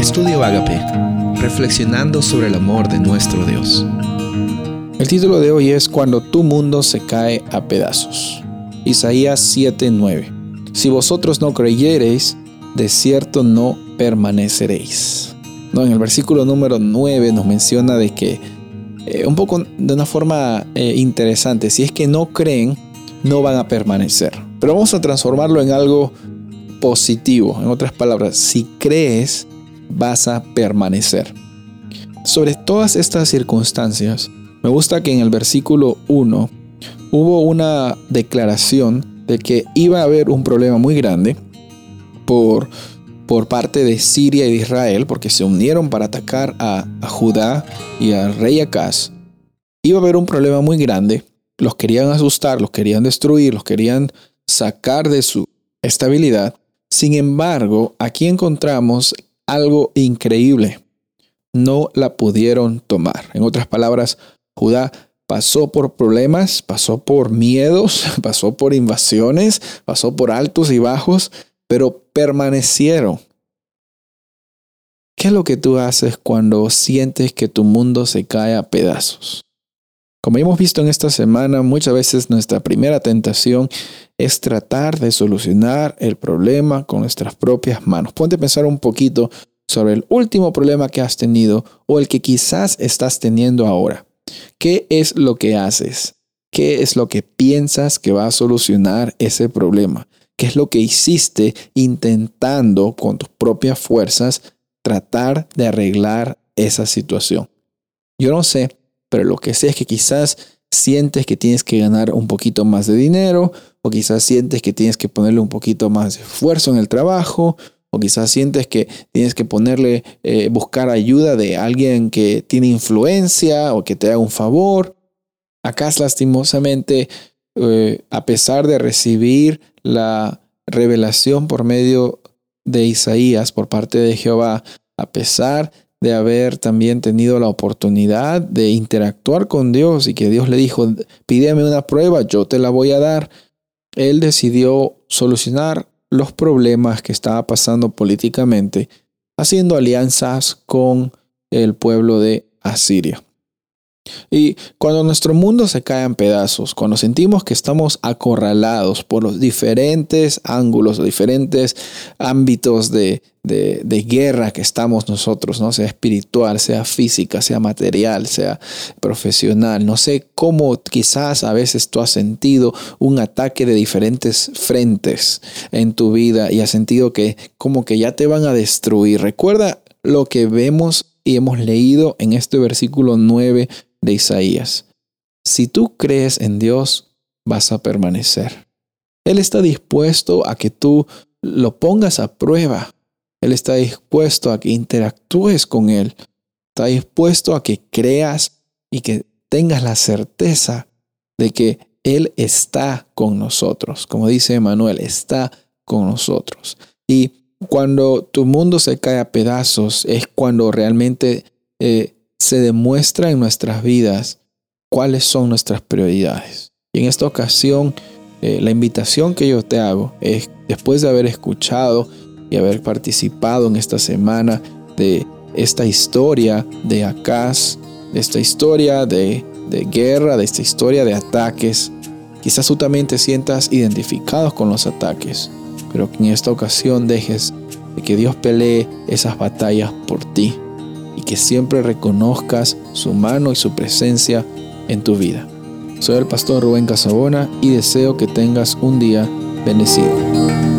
Estudio Agape, reflexionando sobre el amor de nuestro Dios. El título de hoy es Cuando tu mundo se cae a pedazos. Isaías 7:9. Si vosotros no creyereis, de cierto no permaneceréis. No, en el versículo número 9 nos menciona de que eh, un poco de una forma eh, interesante, si es que no creen, no van a permanecer. Pero vamos a transformarlo en algo positivo. En otras palabras, si crees, vas a permanecer. Sobre todas estas circunstancias, me gusta que en el versículo 1 hubo una declaración de que iba a haber un problema muy grande por, por parte de Siria y de Israel, porque se unieron para atacar a, Judá y al rey Acaz. Iba a haber un problema muy grande, los querían asustar, los querían destruir, los querían sacar de su estabilidad. Sin embargo, aquí encontramos algo increíble. No la pudieron tomar. En otras palabras, Judá pasó por problemas, pasó por miedos, pasó por invasiones, pasó por altos y bajos, pero permanecieron. ¿Qué es lo que tú haces cuando sientes que tu mundo se cae a pedazos? Como hemos visto en esta semana, muchas veces nuestra primera tentación es tratar de solucionar el problema con nuestras propias manos. Ponte a pensar un poquito sobre el último problema que has tenido o el que quizás estás teniendo ahora. ¿Qué es lo que haces? ¿Qué es lo que piensas que va a solucionar ese problema? ¿Qué es lo que hiciste intentando con tus propias fuerzas tratar de arreglar esa situación? Yo no sé pero lo que sé es que quizás sientes que tienes que ganar un poquito más de dinero, o quizás sientes que tienes que ponerle un poquito más de esfuerzo en el trabajo, o quizás sientes que tienes que ponerle, eh, buscar ayuda de alguien que tiene influencia o que te haga un favor. Acá lastimosamente, eh, a pesar de recibir la revelación por medio de Isaías por parte de Jehová, a pesar de haber también tenido la oportunidad de interactuar con Dios y que Dios le dijo, pídeme una prueba, yo te la voy a dar. Él decidió solucionar los problemas que estaba pasando políticamente haciendo alianzas con el pueblo de Asiria. Y cuando nuestro mundo se cae en pedazos, cuando sentimos que estamos acorralados por los diferentes ángulos, los diferentes ámbitos de, de, guerra que estamos nosotros, ¿no? sea espiritual, sea física, sea material, sea profesional, no sé cómo quizás a veces tú has sentido un ataque de diferentes frentes en tu vida y has sentido que como que ya te van a destruir. Recuerda lo que vemos y hemos leído en este versículo 9 de Isaías. Si tú crees en Dios, vas a permanecer. Él está dispuesto a que tú lo pongas a prueba. Él está dispuesto a que interactúes con Él. Está dispuesto a que creas y que tengas la certeza de que Él está con nosotros. Como dice Emanuel, está con nosotros. Y cuando tu mundo se cae a pedazos es cuando realmente eh, se demuestra en nuestras vidas cuáles son nuestras prioridades. Y en esta ocasión, eh, la invitación que yo te hago es, después de haber escuchado y haber participado en esta semana de esta historia de Acaz, de esta historia de, de guerra, de esta historia de ataques, quizás tú también te sientas identificado con los ataques, pero en esta ocasión dejes de que Dios pelee esas batallas por ti que siempre reconozcas su mano y su presencia en tu vida. Soy el pastor Rubén Casabona y deseo que tengas un día bendecido.